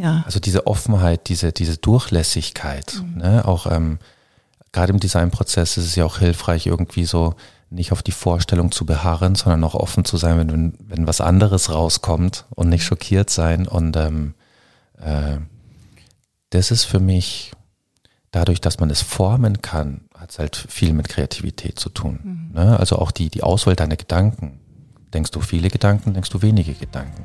Ja. Also diese Offenheit, diese, diese Durchlässigkeit, Mhm. ne? auch ähm, gerade im Designprozess ist es ja auch hilfreich, irgendwie so nicht auf die Vorstellung zu beharren, sondern auch offen zu sein, wenn, wenn, was anderes rauskommt und nicht schockiert sein. Und ähm, äh, das ist für mich, dadurch, dass man es formen kann, hat es halt viel mit Kreativität zu tun. Ne? Also auch die, die Auswahl deiner Gedanken. Denkst du viele Gedanken, denkst du wenige Gedanken?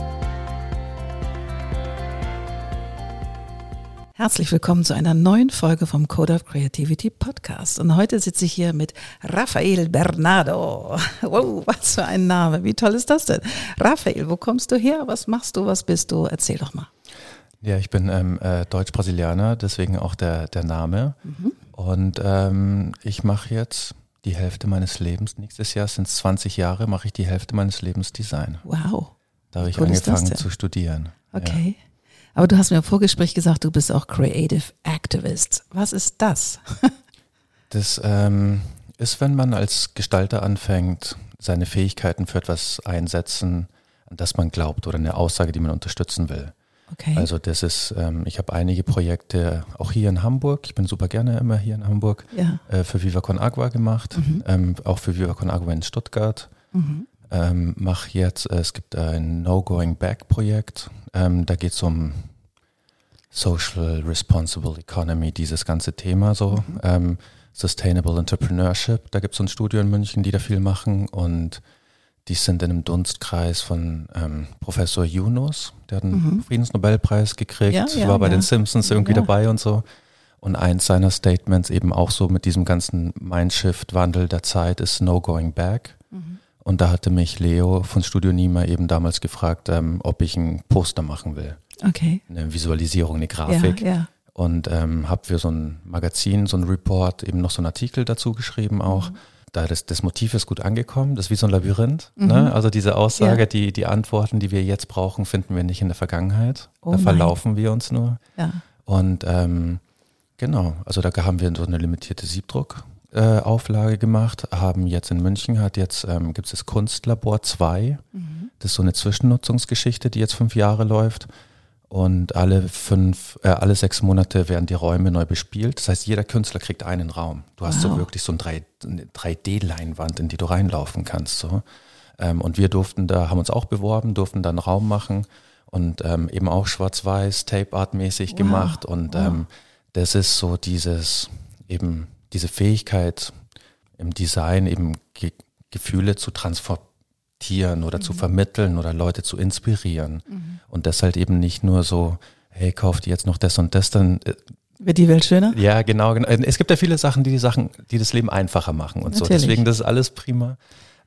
Herzlich willkommen zu einer neuen Folge vom Code of Creativity Podcast. Und heute sitze ich hier mit Rafael Bernardo. Wow, was für ein Name. Wie toll ist das denn? Rafael, wo kommst du her? Was machst du? Was bist du? Erzähl doch mal. Ja, ich bin ähm, äh, Deutsch-Brasilianer, deswegen auch der, der Name. Und ähm, ich mache jetzt die Hälfte meines Lebens, nächstes Jahr sind es 20 Jahre, mache ich die Hälfte meines Lebens Design. Wow. Da habe ich Cool angefangen zu studieren. Okay. Aber du hast mir im Vorgespräch gesagt, du bist auch Creative Activist. Was ist das? Das ähm, ist, wenn man als Gestalter anfängt, seine Fähigkeiten für etwas einsetzen, an das man glaubt oder eine Aussage, die man unterstützen will. Okay. Also das ist, ähm, ich habe einige Projekte auch hier in Hamburg. Ich bin super gerne immer hier in Hamburg. ja. äh, für Viva Con Agua gemacht, ähm, auch für Viva Con Agua in Stuttgart. Mhm. Ähm, mach jetzt, äh, es gibt ein No Going Back Projekt, ähm, da geht es um Social Responsible Economy, dieses ganze Thema so, ähm, Sustainable Entrepreneurship, da gibt es so ein Studio in München, die da viel machen und die sind in einem Dunstkreis von ähm, Professor Yunus, der hat einen Friedensnobelpreis gekriegt, Ja, ja, war bei ja. den Simpsons irgendwie dabei und so. Und eins seiner Statements eben auch so mit diesem ganzen Mindshift-Wandel der Zeit ist No Going Back. Mhm. Und da hatte mich Leo von Studio Nima eben damals gefragt, ähm, ob ich ein Poster machen will. Okay. Eine Visualisierung, eine Grafik. Ja, ja. Und ähm, habe für so ein Magazin, so ein Report eben noch so einen Artikel dazu geschrieben auch. Mhm. Da das, das Motiv ist gut angekommen, das ist wie so ein Labyrinth. Ne? Also diese Aussage, Mhm. Ja. die, die Antworten, die wir jetzt brauchen, finden wir nicht in der Vergangenheit. Oh da mein. verlaufen wir uns nur. Ja. Und ähm, genau, also da haben wir so eine limitierte Siebdruck. Äh, Auflage gemacht, haben jetzt in München, hat jetzt, ähm, gibt es das Kunstlabor 2. Das ist so eine Zwischennutzungsgeschichte, die jetzt fünf Jahre läuft. Und alle fünf, äh, alle sechs Monate werden die Räume neu bespielt. Das heißt, jeder Künstler kriegt einen Raum. Du hast so Wow. wirklich so ein 3, eine 3D-Leinwand, in die du reinlaufen kannst. So. Ähm, und wir durften da, haben uns auch beworben, durften da einen Raum machen und ähm, eben auch schwarz-weiß, Tape-Art-mäßig Wow. gemacht. Und Wow. ähm, das ist so dieses, eben diese Fähigkeit im Design, eben Ge Gefühle zu transportieren oder zu vermitteln oder Leute zu inspirieren. Und das halt eben nicht nur so, hey, kauft ihr jetzt noch das und das, dann äh, Wird die Welt schöner? ja, genau, genau. Es gibt ja viele Sachen, die die Sachen, die das Leben einfacher machen und so. Natürlich. Deswegen, das ist alles prima.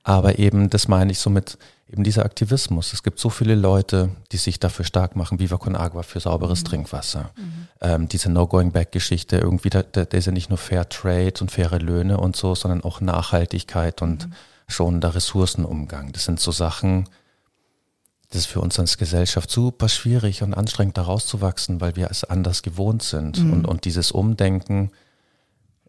Aber eben, das meine ich so mit eben dieser Aktivismus. Es gibt so viele Leute, die sich dafür stark machen, Viva Con Agua für sauberes Mhm. Trinkwasser. Ähm, diese No-Going-Back-Geschichte, irgendwie, da da ist ja nicht nur Fair Trade und faire Löhne und so, sondern auch Nachhaltigkeit und Mhm. schonender Ressourcenumgang. Das sind so Sachen, das ist für uns als Gesellschaft super schwierig und anstrengend, da rauszuwachsen, weil wir es anders gewohnt sind. Mhm. Und, und dieses Umdenken,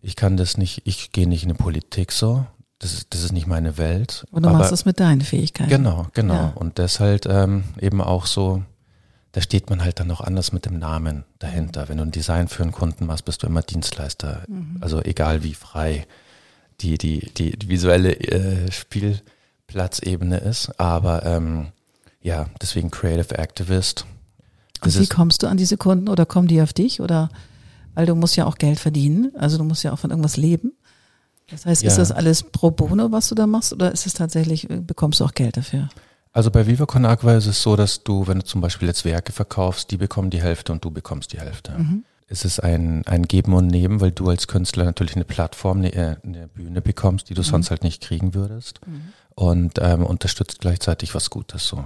ich kann das nicht, ich gehe nicht in die Politik so, das ist, das ist nicht meine Welt. Und du machst es mit deinen Fähigkeiten. Genau, genau. Ja. Und das halt ähm, eben auch so, da steht man halt dann noch anders mit dem Namen dahinter. Wenn du ein Design für einen Kunden machst, bist du immer Dienstleister. Mhm. Also egal wie frei die, die, die, die visuelle äh, Spielplatzebene ist. Aber ähm, ja, deswegen Creative Activist. Und Das wie ist, kommst du an diese Kunden oder kommen die auf dich? Oder weil du musst ja auch Geld verdienen, also du musst ja auch von irgendwas leben. Das heißt, ist Ja. das alles pro bono, was du da machst, oder ist es tatsächlich, äh, bekommst du auch Geld dafür? also bei Viva Con Agua ist es so, dass du, wenn du zum Beispiel jetzt Werke verkaufst, die bekommen die Hälfte und du bekommst die Hälfte. Es ist ein, ein Geben und Nehmen, weil du als Künstler natürlich eine Plattform, eine, äh, eine Bühne bekommst, die du sonst halt nicht kriegen würdest. Und ähm, unterstützt gleichzeitig was Gutes so.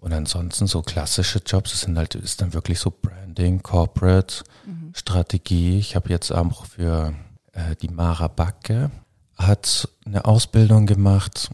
Und ansonsten so klassische Jobs, das sind halt, ist dann wirklich so Branding, Corporate, mhm. Strategie. Ich habe jetzt auch für äh, die Mara Backe, hat eine Ausbildung gemacht,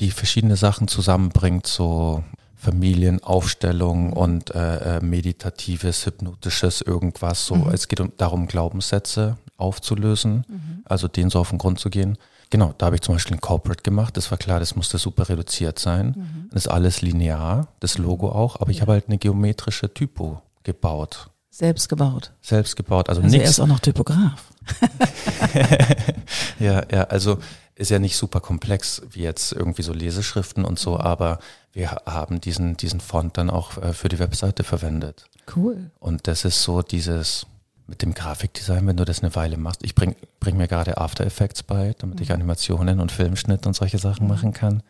die verschiedene Sachen zusammenbringt, so Familienaufstellung und äh, äh, meditatives, hypnotisches irgendwas. So, mhm. es geht um, darum, Glaubenssätze aufzulösen, mhm. also denen so auf den Grund zu gehen. Genau, da habe ich zum Beispiel ein Corporate gemacht. Das war klar, das musste super reduziert sein. Mhm. Das ist alles linear, das Logo auch, aber ich ja. habe halt eine geometrische Typo gebaut. Selbst gebaut. Selbst gebaut. Also, also nichts. er ist auch noch Typograf. ja, ja, also ist ja nicht super komplex wie jetzt irgendwie so Leseschriften und so, mhm. aber wir haben diesen, diesen Font dann auch äh, für die Webseite verwendet. Cool. Und das ist so dieses mit dem Grafikdesign, wenn du das eine Weile machst. Ich bring, bring mir gerade After Effects bei, damit mhm. ich Animationen und Filmschnitt und solche Sachen mhm. machen kann.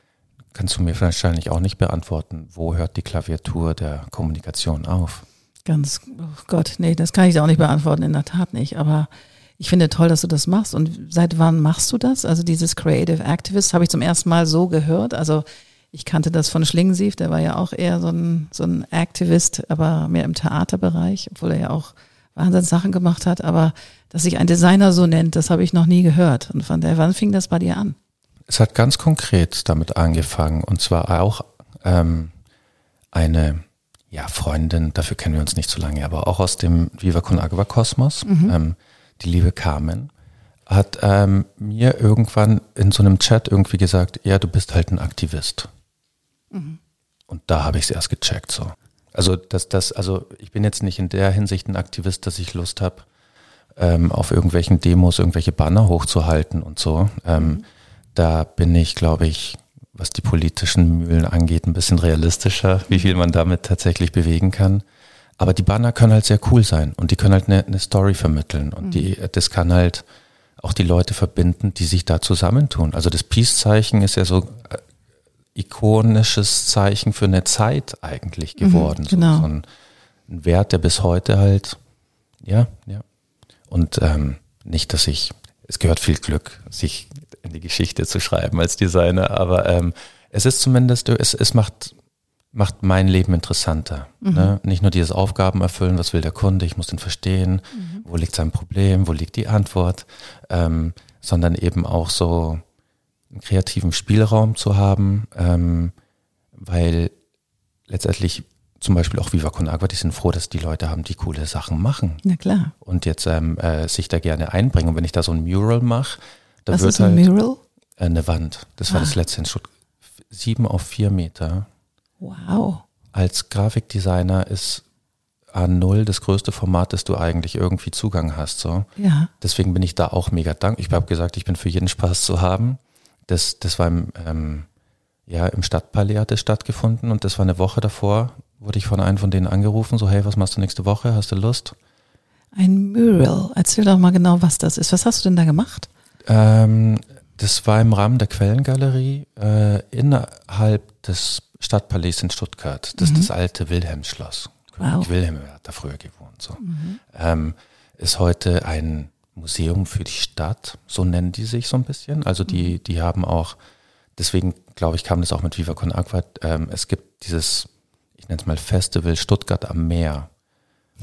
Kannst du mir wahrscheinlich auch nicht beantworten, wo hört die Klaviatur der Kommunikation auf? Ganz, oh Gott, nee, das kann ich auch nicht beantworten, in der Tat nicht. Aber ich finde toll, dass du das machst. Und seit wann machst du das? Also dieses Creative Activist habe ich zum ersten Mal so gehört. Also ich kannte das von Schlingensief, der war ja auch eher so ein, so ein Aktivist, aber mehr im Theaterbereich, obwohl er ja auch Wahnsinns Sachen gemacht hat. Aber dass sich ein Designer so nennt, das habe ich noch nie gehört. Und von der, wann fing das bei dir an? Es hat ganz konkret damit angefangen. Und zwar auch ähm, eine ja, Freundin, dafür kennen wir uns nicht so lange, aber auch aus dem Viva Con Agua Kosmos, mhm. ähm, die liebe Carmen, hat ähm, mir irgendwann in so einem Chat irgendwie gesagt, ja, du bist halt ein Aktivist. Mhm. Und da habe ich es erst gecheckt so. Also dass das, also ich bin jetzt nicht in der Hinsicht ein Aktivist, dass ich Lust habe, ähm, auf irgendwelchen Demos irgendwelche Banner hochzuhalten und so. Ähm, mhm. Da bin ich, glaube ich, was die politischen Mühlen angeht, ein bisschen realistischer, wie viel man damit tatsächlich bewegen kann. Aber die Banner können halt sehr cool sein und die können halt eine, eine Story vermitteln und mhm. die, das kann halt auch die Leute verbinden, die sich da zusammentun. Also das Peace-Zeichen ist ja so äh, ikonisches Zeichen für eine Zeit eigentlich mhm, geworden. Mhm, genau. so, so ein, ein, Wert, der bis heute halt, ja, ja. Und ähm, nicht, dass ich, es gehört viel Glück, sich in die Geschichte zu schreiben als Designer, aber ähm, es ist zumindest, es, es macht, macht mein Leben interessanter. Mhm. Ne? Nicht nur dieses Aufgaben erfüllen, was will der Kunde, ich muss den verstehen, mhm. wo liegt sein Problem, wo liegt die Antwort, ähm, sondern eben auch so einen kreativen Spielraum zu haben, ähm, weil letztendlich zum Beispiel auch Viva Con Agua, die sind froh, dass die Leute haben, die coole Sachen machen. Na klar. Und jetzt ähm, äh, sich da gerne einbringen. Und wenn ich da so ein Mural mache, da Was wird ist ein halt Mural? Äh, eine Wand. Das war das ah. letzte in Stuttgart. Sieben auf vier Meter. Wow. Als Grafikdesigner ist A0 das größte Format, das du eigentlich irgendwie Zugang hast. So. Ja. Deswegen bin ich da auch mega dankbar. Ich habe gesagt, ich bin für jeden Spaß zu haben. Das, das war im, ähm, ja, im Stadtpalais hat es stattgefunden und das war eine Woche davor, wurde ich von einem von denen angerufen, so hey, was machst du nächste Woche? Hast du Lust? Ein Mural. Erzähl doch mal genau, was das ist. Was hast du denn da gemacht? Ähm, das war im Rahmen der Quellengalerie äh, innerhalb des Stadtpalais in Stuttgart. Das mhm. ist das alte Wilhelmsschloss. Wow. Wilhelm hat da früher gewohnt. So. Mhm. Ähm, ist heute ein Museum für die Stadt, so nennen die sich so ein bisschen. Also die, mhm. die haben auch, deswegen glaube ich, kam das auch mit Viva Con Agua. Ähm, es gibt dieses, ich nenne es mal Festival Stuttgart am Meer.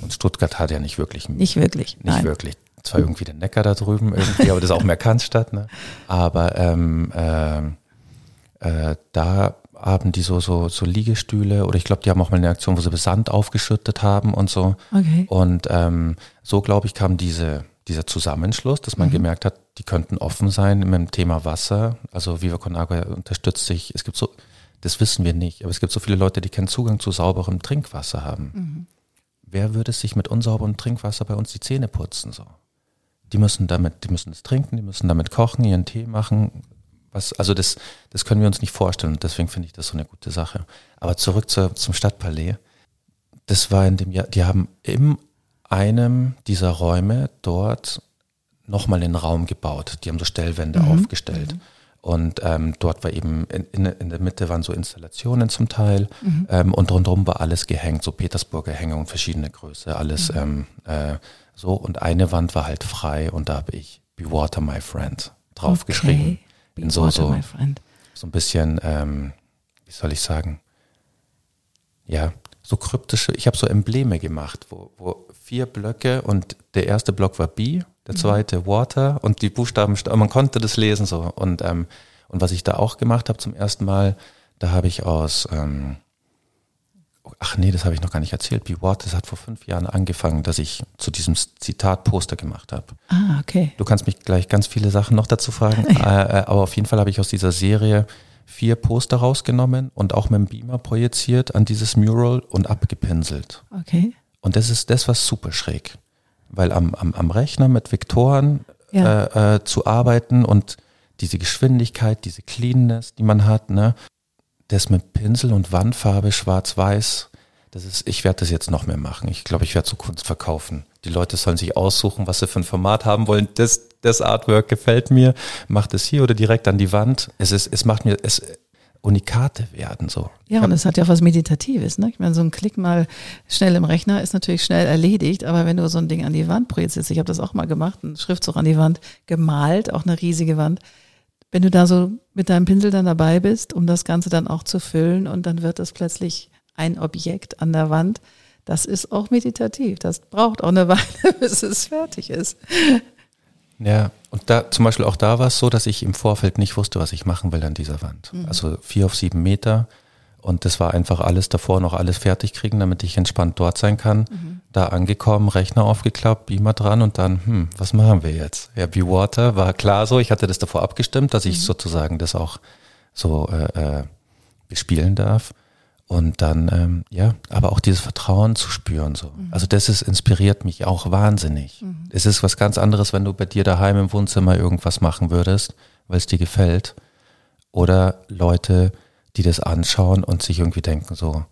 Und Stuttgart hat ja nicht wirklich. Nicht wirklich. Nicht nein. wirklich. Zwar irgendwie der Neckar da drüben irgendwie, aber das ist auch mehr Kantstadt. Ne? Aber ähm, äh, äh, da haben die so, so, so Liegestühle oder ich glaube, die haben auch mal eine Aktion, wo sie Sand aufgeschüttet haben und so. Okay. Und ähm, so, glaube ich, kam diese, dieser Zusammenschluss, dass man mhm. gemerkt hat, die könnten offen sein mit dem Thema Wasser. Also Viva Con Agua unterstützt sich. Es gibt so, das wissen wir nicht, aber es gibt so viele Leute, die keinen Zugang zu sauberem Trinkwasser haben. Mhm. Wer würde sich mit unsauberem Trinkwasser bei uns die Zähne putzen? So? Die müssen damit, die müssen es trinken, die müssen damit kochen, ihren Tee machen. Was, also das, das können wir uns nicht vorstellen. Und deswegen finde ich das so eine gute Sache. Aber zurück zu, zum Stadtpalais. Das war in dem Jahr, die haben in einem dieser Räume dort nochmal einen Raum gebaut. Die haben so Stellwände mhm. aufgestellt. Mhm. Und ähm, dort war eben in, in, in, der Mitte waren so Installationen zum Teil mhm. ähm, und rundherum war alles gehängt, so Petersburger Hängung, verschiedene Größe, alles mhm. ähm, äh, so. Und eine Wand war halt frei und da habe ich Be Water My Friend draufgeschrieben. Okay. Be so, Water so, My Friend. So ein bisschen, ähm, wie soll ich sagen, ja, so kryptische, ich habe so Embleme gemacht, wo, wo vier Blöcke und der erste Block war B, der mhm. zweite Water und die Buchstaben, man konnte das lesen so. Und, ähm, und was ich da auch gemacht habe zum ersten Mal, da habe ich aus, ähm, ach nee, das habe ich noch gar nicht erzählt, Be Water, das hat vor fünf Jahren angefangen, dass ich zu diesem Zitat Poster gemacht habe. Ah, okay. Du kannst mich gleich ganz viele Sachen noch dazu fragen. Äh, äh, aber auf jeden Fall habe ich aus dieser Serie vier Poster rausgenommen und auch mit dem Beamer projiziert an dieses Mural und abgepinselt. Okay. Und das ist das, was super schräg. Weil am, am, am Rechner mit Vektoren ja. äh, äh, zu arbeiten und diese Geschwindigkeit, diese Cleanness, die man hat, ne, das mit Pinsel und Wandfarbe schwarz-weiß, das ist, ich werde das jetzt noch mehr machen. Ich glaube, ich werde so Kunst verkaufen. Die Leute sollen sich aussuchen, was sie für ein Format haben wollen. Das, das Artwork gefällt mir, macht es hier oder direkt an die Wand. Es ist, es macht mir, es, Unikate werden so. Ja, und es hat ja auch was Meditatives. Ne? Ich meine, so ein Klick mal schnell im Rechner ist natürlich schnell erledigt, aber wenn du so ein Ding an die Wand projizierst, ich habe das auch mal gemacht, einen Schriftzug an die Wand gemalt, auch eine riesige Wand. Wenn du da so mit deinem Pinsel dann dabei bist, um das Ganze dann auch zu füllen und dann wird das plötzlich ein Objekt an der Wand, das ist auch meditativ. Das braucht auch eine Weile, bis es fertig ist. Ja, und da zum Beispiel auch da war es so, dass ich im Vorfeld nicht wusste, was ich machen will an dieser Wand. Mhm. Also vier auf sieben Meter. Und das war einfach alles davor noch alles fertig kriegen, damit ich entspannt dort sein kann. Mhm. Da angekommen, Rechner aufgeklappt, Beamer dran und dann, hm, was machen wir jetzt? Ja, Be Water war klar so. Ich hatte das davor abgestimmt, dass ich mhm. sozusagen das auch so äh, äh, bespielen darf. Und dann, ähm, ja, aber auch dieses Vertrauen zu spüren, so. Mhm. Also das ist, inspiriert mich auch wahnsinnig. Mhm. Es ist was ganz anderes, wenn du bei dir daheim im Wohnzimmer irgendwas machen würdest, weil es dir gefällt. Oder Leute, die das anschauen und sich irgendwie denken so,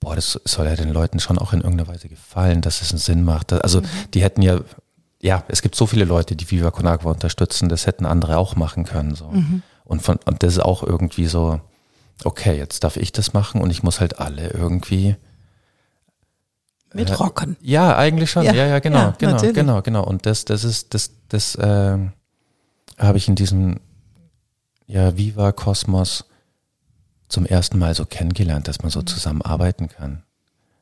boah, das soll ja den Leuten schon auch in irgendeiner Weise gefallen, dass es einen Sinn macht. Also mhm. die hätten ja, ja, es gibt so viele Leute, die Viva Con Agua unterstützen, das hätten andere auch machen können, so. Mhm. Und von, und das ist auch irgendwie so, okay, jetzt darf ich das machen und ich muss halt alle irgendwie mit äh, rocken. Ja, eigentlich schon. Ja, ja, ja genau, ja, genau, natürlich. genau, genau. Und das, das ist, das, das äh, habe ich in diesem ja, Viva Kosmos zum ersten Mal so kennengelernt, dass man so mhm. zusammenarbeiten kann.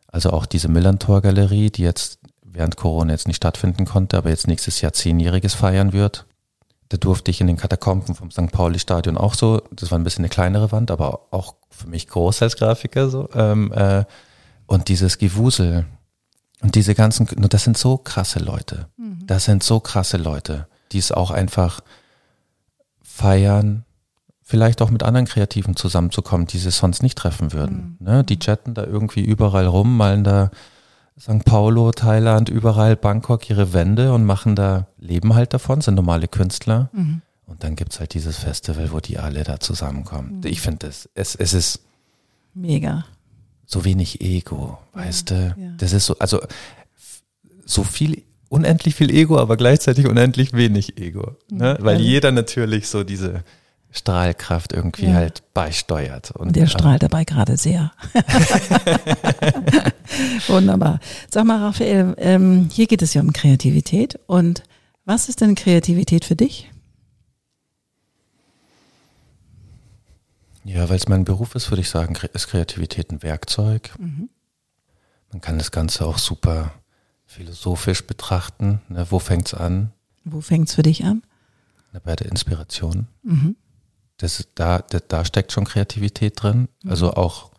Also auch diese Millantor Galerie, die jetzt während Corona jetzt nicht stattfinden konnte, aber jetzt nächstes Jahr zehnjähriges feiern wird. Da durfte ich in den Katakomben vom St. Pauli-Stadion auch so, das war ein bisschen eine kleinere Wand, aber auch für mich groß als Grafiker so. Ähm, äh, und dieses Gewusel und diese ganzen, das sind so krasse Leute. Mhm. Das sind so krasse Leute, die es auch einfach feiern, vielleicht auch mit anderen Kreativen zusammenzukommen, die sie sonst nicht treffen würden. Mhm. Ne? Die chatten da irgendwie überall rum, malen da St. Paulo, Thailand, überall Bangkok ihre Wände und machen da, leben halt davon, sind normale Künstler. Mhm. Und dann gibt es halt dieses Festival, wo die alle da zusammenkommen. Mhm. Ich finde das, es, es ist mega. So wenig Ego, weißt ja, du? Ja. Das ist so, also so viel, unendlich viel Ego, aber gleichzeitig unendlich wenig Ego. Ne? Weil jeder natürlich so diese, Strahlkraft irgendwie ja. halt beisteuert. Und der strahlt dabei gerade sehr. Wunderbar. Sag mal, Raphael, ähm, hier geht es ja um Kreativität. Und was ist denn Kreativität für dich? Ja, weil es mein Beruf ist, würde ich sagen, ist Kreativität ein Werkzeug. Mhm. Man kann das Ganze auch super philosophisch betrachten. Ne? Wo fängt es an? Wo fängt es für dich an? bei der Inspiration. Mhm das, da, da, da steckt schon Kreativität drin. Mhm. Also auch,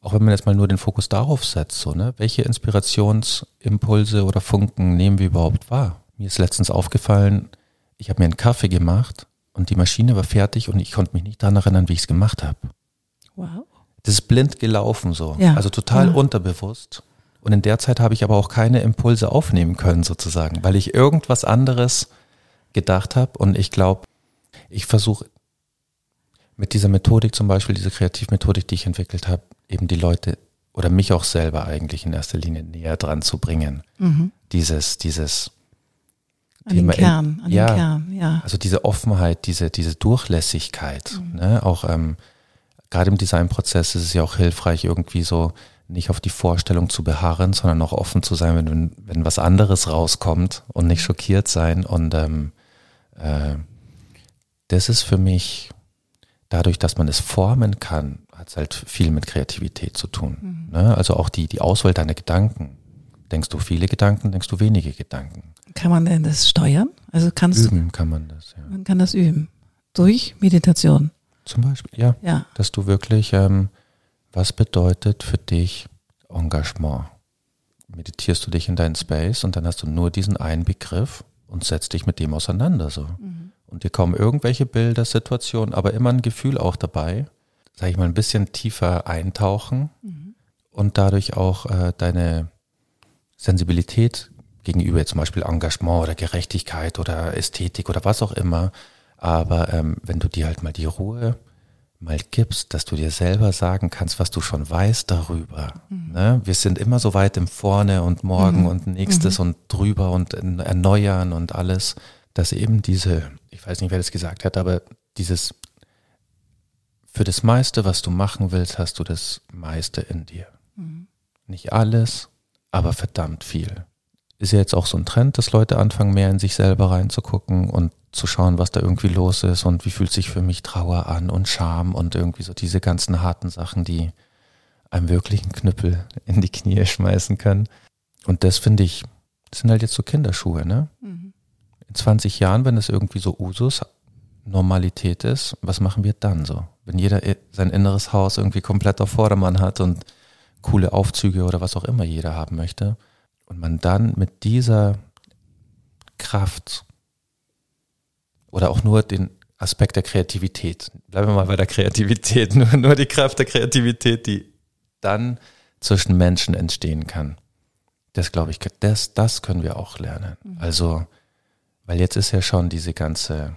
auch wenn man jetzt mal nur den Fokus darauf setzt, so, ne? welche Inspirationsimpulse oder Funken nehmen wir überhaupt wahr? Mir ist letztens aufgefallen, ich habe mir einen Kaffee gemacht und die Maschine war fertig und ich konnte mich nicht daran erinnern, wie ich es gemacht habe. Wow. Das ist blind gelaufen so. Ja. Also total ja. unterbewusst. Und in der Zeit habe ich aber auch keine Impulse aufnehmen können, sozusagen, weil ich irgendwas anderes gedacht habe. Und ich glaube, ich versuche mit dieser Methodik zum Beispiel, diese Kreativmethodik, die ich entwickelt habe, eben die Leute oder mich auch selber eigentlich in erster Linie näher dran zu bringen. Mhm. Dieses, dieses an Thema den Kern, an ja, den Kern, ja. Also diese Offenheit, diese, diese Durchlässigkeit, mhm. ne? auch ähm, gerade im Designprozess ist es ja auch hilfreich, irgendwie so nicht auf die Vorstellung zu beharren, sondern auch offen zu sein, wenn, wenn was anderes rauskommt und nicht schockiert sein. Und ähm, äh, das ist für mich dadurch, dass man es formen kann, hat es halt viel mit Kreativität zu tun. Mhm. Ne? Also auch die, die Auswahl deiner Gedanken. Denkst du viele Gedanken, denkst du wenige Gedanken? Kann man denn das steuern? Also kannst üben kann man das, ja. Man kann das üben. Durch Meditation. Zum Beispiel, ja. ja. Dass du wirklich, ähm, was bedeutet für dich Engagement? Meditierst du dich in deinen Space und dann hast du nur diesen einen Begriff und setzt dich mit dem auseinander so. Mhm. Und dir kommen irgendwelche Bilder, Situationen, aber immer ein Gefühl auch dabei, sag ich mal, ein bisschen tiefer eintauchen mhm. und dadurch auch äh, deine Sensibilität gegenüber zum Beispiel Engagement oder Gerechtigkeit oder Ästhetik oder was auch immer. Aber ähm, wenn du dir halt mal die Ruhe mal gibst, dass du dir selber sagen kannst, was du schon weißt darüber. Mhm. Ne? Wir sind immer so weit im Vorne und morgen mhm. und nächstes mhm. und drüber und erneuern und alles, dass eben diese, ich weiß nicht, wer das gesagt hat, aber dieses für das meiste, was du machen willst, hast du das meiste in dir. Mhm. Nicht alles, aber verdammt viel. Ist ja jetzt auch so ein Trend, dass Leute anfangen, mehr in sich selber reinzugucken und zu schauen, was da irgendwie los ist und wie fühlt sich für mich Trauer an und Scham und irgendwie so diese ganzen harten Sachen, die einem wirklich einen Knüppel in die Knie schmeißen können. Und das finde ich, das sind halt jetzt so Kinderschuhe, ne? Mhm. In 20 Jahren, wenn es irgendwie so Usus, Normalität ist, was machen wir dann so? Wenn jeder sein inneres Haus irgendwie komplett auf Vordermann hat und coole Aufzüge oder was auch immer jeder haben möchte. Und man dann mit dieser Kraft oder auch nur den Aspekt der Kreativität, bleiben wir mal bei der Kreativität, nur, nur die Kraft der Kreativität, die dann zwischen Menschen entstehen kann. Das glaube ich, das, das können wir auch lernen. Mhm. Also, weil jetzt ist ja schon diese ganze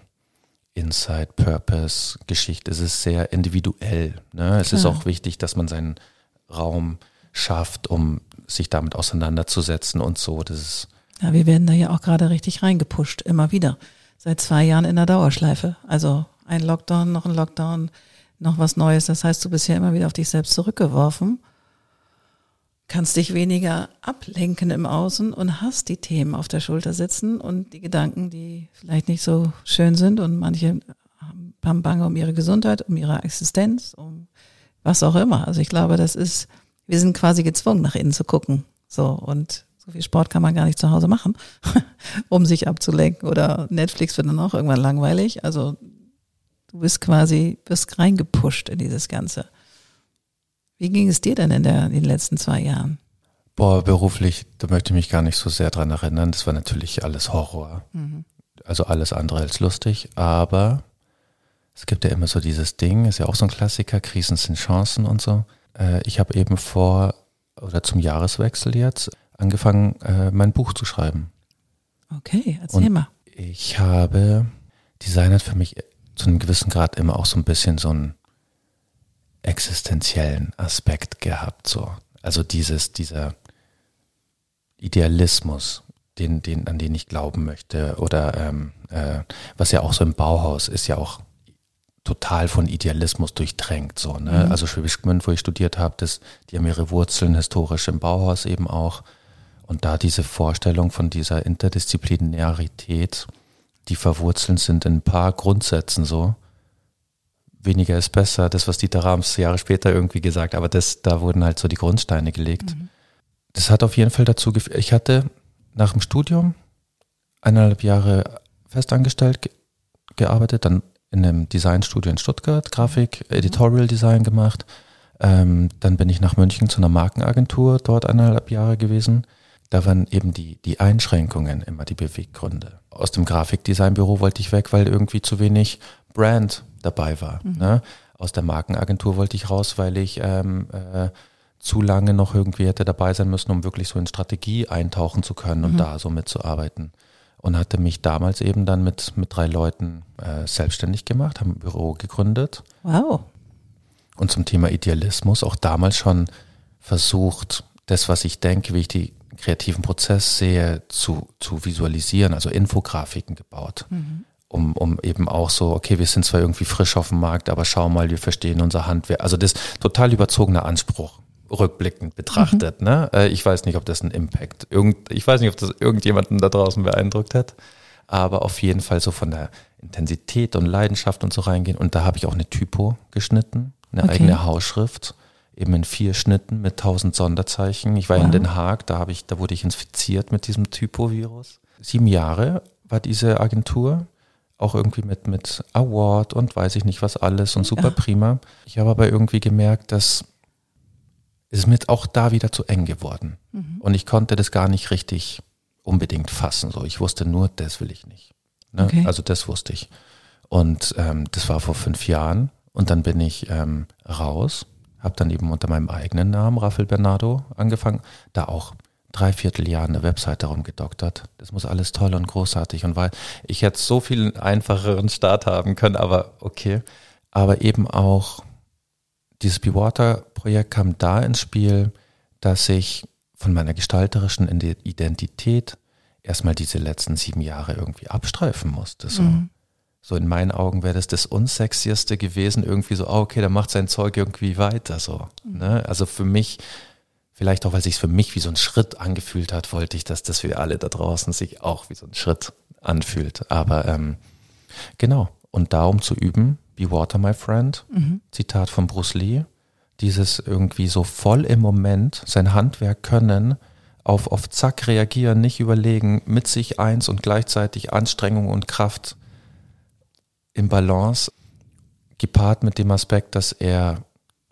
Insight, Purpose, Geschichte, es ist sehr individuell. Ne? Es Klar. ist auch wichtig, dass man seinen Raum schafft, um sich damit auseinanderzusetzen und so. Das ist ja, wir werden da ja auch gerade richtig reingepusht, immer wieder. Seit zwei Jahren in der Dauerschleife. Also ein Lockdown, noch ein Lockdown, noch was Neues. Das heißt, du bist ja immer wieder auf dich selbst zurückgeworfen, kannst dich weniger ablenken im Außen und hast die Themen auf der Schulter sitzen und die Gedanken, die vielleicht nicht so schön sind und manche haben Bange um ihre Gesundheit, um ihre Existenz, um was auch immer. Also ich glaube, das ist, wir sind quasi gezwungen, nach innen zu gucken. So, und so viel Sport kann man gar nicht zu Hause machen, um sich abzulenken. Oder Netflix wird dann auch irgendwann langweilig. Also du bist quasi, bist reingepusht in dieses Ganze. Wie ging es dir denn in, der, in den letzten zwei Jahren? Boah, beruflich, da möchte ich mich gar nicht so sehr dran erinnern. Das war natürlich alles Horror. Mhm. Also alles andere als lustig. Aber es gibt ja immer so dieses Ding, ist ja auch so ein Klassiker, Krisen sind Chancen und so. Äh, ich habe eben vor oder zum Jahreswechsel jetzt angefangen, äh, mein Buch zu schreiben. Okay, erzähl und mal. Ich habe, Design hat für mich zu einem gewissen Grad immer auch so ein bisschen so einen existenziellen Aspekt gehabt. So. Also dieses, dieser Idealismus, den, den, an den ich glauben möchte. Oder ähm, äh, was ja auch so im Bauhaus ist ja auch total von Idealismus durchtränkt. So, ne? Mhm. Also Schwäbisch Gmünd, wo ich studiert habe, das, die haben ihre Wurzeln historisch im Bauhaus eben auch. Und da diese Vorstellung von dieser Interdisziplinarität, die verwurzelt sind in ein paar Grundsätzen so. Weniger ist besser, das, was Dieter Rams Jahre später irgendwie gesagt, aber das, da wurden halt so die Grundsteine gelegt. Mhm. Das hat auf jeden Fall dazu geführt. Ich hatte nach dem Studium eineinhalb Jahre festangestellt gearbeitet, dann in einem Designstudio in Stuttgart, Grafik, Editorial Design gemacht. Ähm, dann bin ich nach München zu einer Markenagentur, dort eineinhalb Jahre gewesen. Da waren eben die, die Einschränkungen immer die Beweggründe. Aus dem Grafikdesignbüro wollte ich weg, weil irgendwie zu wenig Brand dabei war. Mhm. Ne? Aus der Markenagentur wollte ich raus, weil ich ähm, äh, zu lange noch irgendwie hätte dabei sein müssen, um wirklich so in Strategie eintauchen zu können und mhm. da so mitzuarbeiten und hatte mich damals eben dann mit, mit drei Leuten äh, selbstständig gemacht, haben ein Büro gegründet. Wow. Und zum Thema Idealismus auch damals schon versucht, das, was ich denke, wie ich die kreativen Prozess sehe, zu, zu visualisieren, also Infografiken gebaut. Mhm. Um, um eben auch so, okay, wir sind zwar irgendwie frisch auf dem Markt, aber schau mal, wir verstehen unser Handwerk. Also das total überzogener Anspruch rückblickend betrachtet. Mhm. Ne? Äh, ich weiß nicht, ob das einen Impact, irgend, ich weiß nicht, ob das irgendjemanden da draußen beeindruckt hat, aber auf jeden Fall so von der Intensität und Leidenschaft und so reingehen. Und da habe ich auch eine Typo geschnitten eine Okay. eigene Hausschrift, eben in vier Schnitten mit tausend Sonderzeichen. Ich war in Wow. Den Haag, da habe ich, da wurde ich infiziert mit diesem Typovirus. Sieben Jahre war diese Agentur, auch irgendwie mit, mit Award und weiß ich nicht was alles und super Ja. prima. Ich habe aber irgendwie gemerkt, dass es mir auch da wieder zu eng geworden. Und ich konnte das gar nicht richtig unbedingt fassen. So, ich wusste nur, das will ich nicht. Ne? Okay. Also das wusste ich. Und ähm, das war vor fünf Jahren. Und dann bin ich ähm, raus, habe dann eben unter meinem eigenen Namen, Rafael Bernardo, angefangen, da auch dreiviertel Jahr eine Webseite rumgedoktert. Das muss alles toll und großartig und weil ich hätte so viel einfacheren Start haben können, aber okay. Aber eben auch dieses Be Water Projekt kam da ins Spiel, dass ich von meiner gestalterischen Ide- Identität erstmal diese letzten sieben Jahre irgendwie abstreifen musste. So, so in meinen Augen wäre das das Unsexyeste gewesen, irgendwie so, ah, okay, dann macht sein Zeug irgendwie weiter. So, ne? Also für mich, vielleicht auch, weil sich für mich wie so ein Schritt angefühlt hat, wollte ich, dass das für alle da draußen sich auch wie so ein Schritt anfühlt. Aber ähm, genau, und da um zu üben, Be Water, my friend, Zitat von Bruce Lee, dieses irgendwie so voll im Moment sein Handwerk können, auf, auf Zack reagieren, nicht überlegen, mit sich eins und gleichzeitig Anstrengung und Kraft im Balance, gepaart mit dem Aspekt, dass er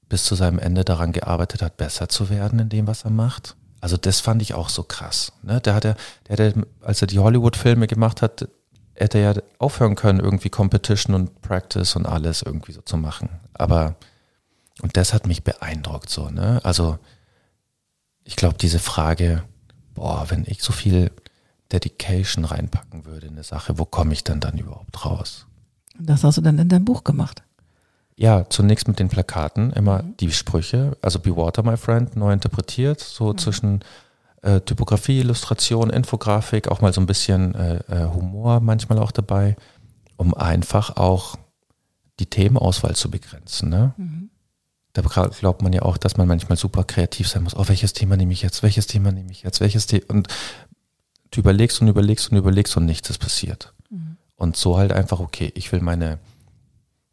bis zu seinem Ende daran gearbeitet hat, besser zu werden in dem, was er macht. Also das fand ich auch so krass. Ne? Der hatte, der hatte, als er die Hollywood-Filme gemacht hat, hätte er ja aufhören können, irgendwie Competition und Practice und alles irgendwie so zu machen. Aber und das hat mich beeindruckt so, ne? Also ich glaube, diese Frage, boah, wenn ich so viel Dedication reinpacken würde in eine Sache, wo komme ich dann dann überhaupt raus? Das hast du dann in deinem Buch gemacht. Ja, zunächst mit den Plakaten, immer die Sprüche, also Be Water, my friend, neu interpretiert, so zwischen äh, Typografie, Illustration, Infografik, auch mal so ein bisschen äh, äh, Humor manchmal auch dabei, um einfach auch die Themenauswahl zu begrenzen. Ne? Da gra- glaubt man ja auch, dass man manchmal super kreativ sein muss. Oh, welches Thema nehme ich jetzt? Welches Thema nehme ich jetzt? Welches Thema? Und du überlegst und überlegst und überlegst und nichts ist passiert. Und so halt einfach, okay, ich will meine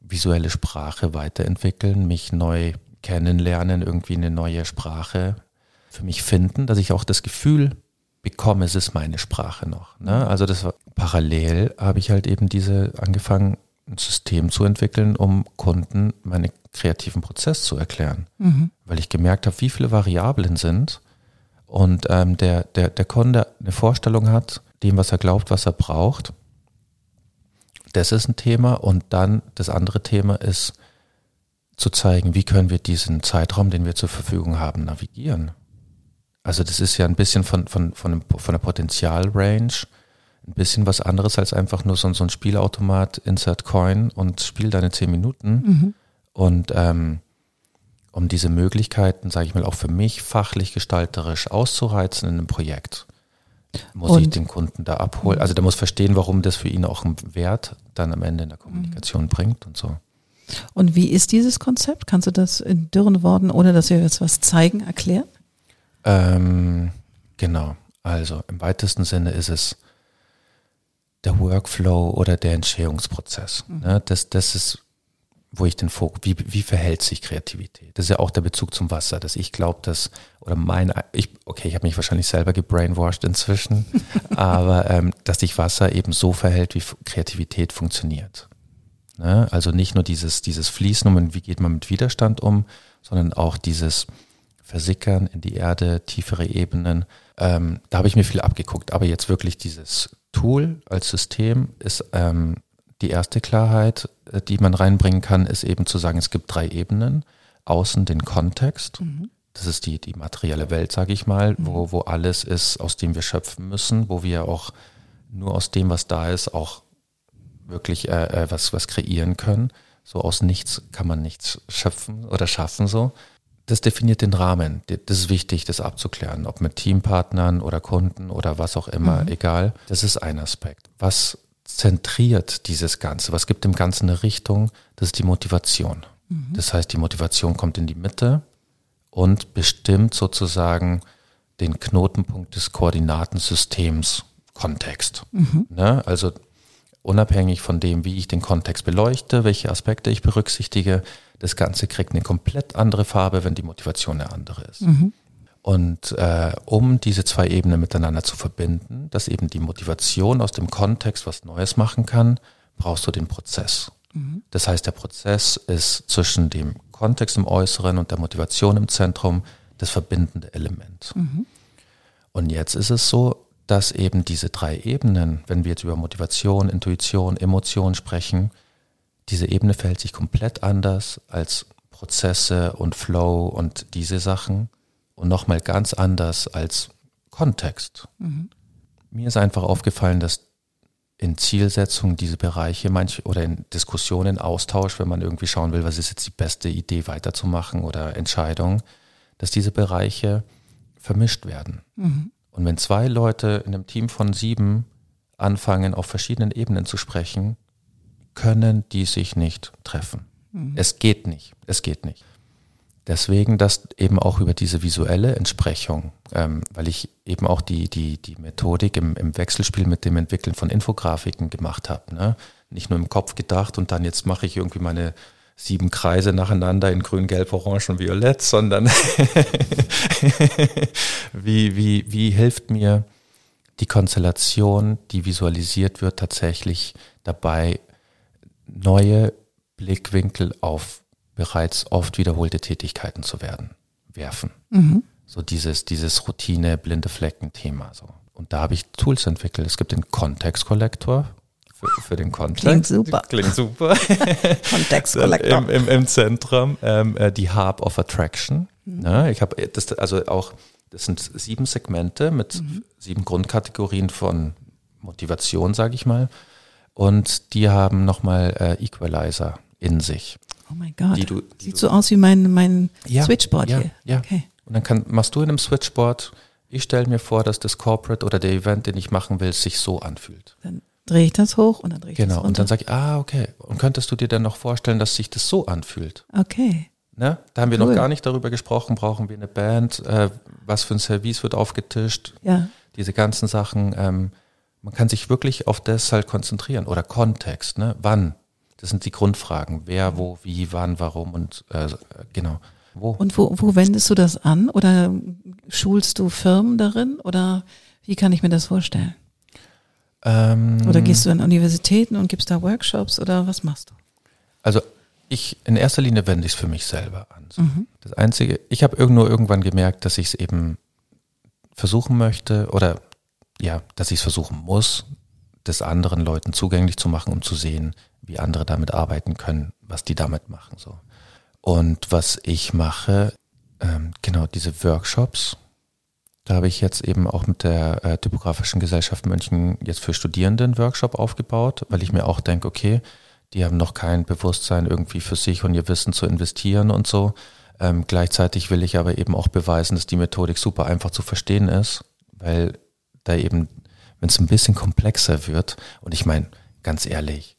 visuelle Sprache weiterentwickeln, mich neu kennenlernen, irgendwie eine neue Sprache für mich finden, dass ich auch das Gefühl bekomme, es ist meine Sprache noch. Ne? Also das war parallel habe ich halt eben diese angefangen, ein System zu entwickeln, um Kunden meinen kreativen Prozess zu erklären. Weil ich gemerkt habe, wie viele Variablen sind und ähm, der, der, der Kunde eine Vorstellung hat, dem, was er glaubt, was er braucht. Das ist ein Thema und dann das andere Thema ist zu zeigen, wie können wir diesen Zeitraum, den wir zur Verfügung haben, navigieren. Also das ist ja ein bisschen von, von, von, von der Potenzialrange ein bisschen was anderes als einfach nur so, so ein Spielautomat, Insert Coin und spiel deine zehn Minuten. Und ähm, um diese Möglichkeiten, sage ich mal, auch für mich fachlich gestalterisch auszureizen in einem Projekt, muss ich Und- den Kunden da abholen. Also der muss verstehen, warum das für ihn auch einen Wert dann am Ende in der Kommunikation bringt und so. Und wie ist dieses Konzept? Kannst du das in dürren Worten, ohne dass wir jetzt was zeigen, erklären? Ähm, genau. Also im weitesten Sinne ist es der Workflow oder der Entstehungsprozess. Ne? Das, das ist, wo ich den Fokus, wie, wie verhält sich Kreativität? Das ist ja auch der Bezug zum Wasser, dass ich glaube, dass, oder mein, ich, okay, ich habe mich wahrscheinlich selber gebrainwashed inzwischen, aber ähm, dass sich Wasser eben so verhält, wie Kreativität funktioniert. Ne? Also nicht nur dieses, dieses Fließen und wie geht man mit Widerstand um, sondern auch dieses Versickern in die Erde, tiefere Ebenen. Ähm, da habe ich mir viel abgeguckt. Aber jetzt wirklich dieses Tool als System ist ähm, die erste Klarheit, äh, die man reinbringen kann, ist eben zu sagen, es gibt drei Ebenen. Außen den Kontext. Das ist die, die materielle Welt, sage ich mal, wo, wo alles ist, aus dem wir schöpfen müssen, wo wir auch nur aus dem, was da ist, auch wirklich äh, äh, was, was kreieren können. So aus nichts kann man nichts schöpfen oder schaffen so. Das definiert den Rahmen. Das ist wichtig, das abzuklären, ob mit Teampartnern oder Kunden oder was auch immer, egal. Das ist ein Aspekt. Was zentriert dieses Ganze? Was gibt dem Ganzen eine Richtung? Das ist die Motivation. Das heißt, die Motivation kommt in die Mitte und bestimmt sozusagen den Knotenpunkt des Koordinatensystems Kontext. Ne? Also unabhängig von dem, wie ich den Kontext beleuchte, welche Aspekte ich berücksichtige, das Ganze kriegt eine komplett andere Farbe, wenn die Motivation eine andere ist. Mhm. Und äh, um diese zwei Ebenen miteinander zu verbinden, dass eben die Motivation aus dem Kontext was Neues machen kann, brauchst du den Prozess. Mhm. Das heißt, der Prozess ist zwischen dem Kontext im Äußeren und der Motivation im Zentrum das verbindende Element. Mhm. Und jetzt ist es so, dass eben diese drei Ebenen, wenn wir jetzt über Motivation, Intuition, Emotion sprechen, diese Ebene verhält sich komplett anders als Prozesse und Flow und diese Sachen und nochmal ganz anders als Kontext. Mhm. Mir ist einfach aufgefallen, dass in Zielsetzung diese Bereiche manche oder in Diskussionen, Austausch, wenn man irgendwie schauen will, was ist jetzt die beste Idee weiterzumachen oder Entscheidung, dass diese Bereiche vermischt werden. Mhm. Und wenn zwei Leute in einem Team von sieben anfangen, auf verschiedenen Ebenen zu sprechen, können die sich nicht treffen. Mhm. Es geht nicht. Es geht nicht. Deswegen das eben auch über diese visuelle Entsprechung, ähm, weil ich eben auch die, die, die Methodik im, im Wechselspiel mit dem Entwickeln von Infografiken gemacht habe. Ne? Nicht nur im Kopf gedacht und dann jetzt mache ich irgendwie meine sieben Kreise nacheinander in grün, gelb, orange und violett, sondern wie, wie, wie hilft mir die Konstellation, die visualisiert wird, tatsächlich dabei, neue Blickwinkel auf bereits oft wiederholte Tätigkeiten zu werden, werfen. Mhm. So dieses, dieses Routine, blinde Flecken-Thema. So. Und da habe ich Tools entwickelt. Es gibt den Kontext-Kollektor für, für, den Kontext. Klingt super. Klingt super. Kontext-Kollektor. Im, im, Im, Zentrum ähm, äh, die Hub of Attraction. Mhm. Ja, ich habe das also auch, das sind sieben Segmente mit mhm. sieben Grundkategorien von Motivation, sage ich mal. Und die haben nochmal äh, Equalizer in sich. Oh mein Gott. Die du, die Sieht so aus wie mein, mein ja, Switchboard ja, hier. Ja. Okay. Und dann kann, machst du in einem Switchboard, ich stelle mir vor, dass das Corporate oder der Event, den ich machen will, sich so anfühlt. Dann drehe ich das hoch und dann drehe ich genau, das Genau, und dann sage ich, ah, okay. Und könntest du dir dann noch vorstellen, dass sich das so anfühlt? Okay. Ne? Da haben wir cool. noch gar nicht darüber gesprochen, brauchen wir eine Band, äh, was für ein Service wird aufgetischt, ja. diese ganzen Sachen. Ähm, man kann sich wirklich auf das halt konzentrieren oder Kontext, ne? Wann? Das sind die Grundfragen. Wer, wo, wie, wann, warum und äh, genau. Wo? Und wo, wo wendest du das an? Oder schulst du Firmen darin? Oder wie kann ich mir das vorstellen? Ähm, oder gehst du an Universitäten und gibst da Workshops oder was machst du? Also ich in erster Linie wende ich es für mich selber an. Mhm. Das Einzige, ich habe nur irgendwann gemerkt, dass ich es eben versuchen möchte oder ja, dass ich es versuchen muss, das anderen Leuten zugänglich zu machen, um zu sehen, wie andere damit arbeiten können, was die damit machen. So. Und was ich mache, ähm, genau diese Workshops, da habe ich jetzt eben auch mit der äh, Typografischen Gesellschaft München jetzt für Studierende einen Workshop aufgebaut, weil ich mir auch denke, okay, die haben noch kein Bewusstsein irgendwie für sich und ihr Wissen zu investieren und so. Ähm, gleichzeitig will ich aber eben auch beweisen, dass die Methodik super einfach zu verstehen ist, weil da eben, wenn es ein bisschen komplexer wird, und ich meine, ganz ehrlich,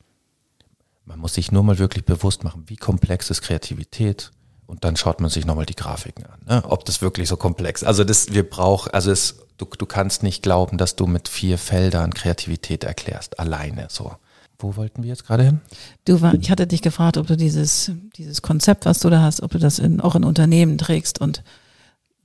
man muss sich nur mal wirklich bewusst machen, wie komplex ist Kreativität. Und dann schaut man sich nochmal die Grafiken an, ne? ob das wirklich so komplex. Also das, wir brauchen, also es, du, du kannst nicht glauben, dass du mit vier Feldern Kreativität erklärst, alleine so. Wo wollten wir jetzt gerade hin? Du war, ich hatte dich gefragt, ob du dieses, dieses Konzept, was du da hast, ob du das in, auch in Unternehmen trägst und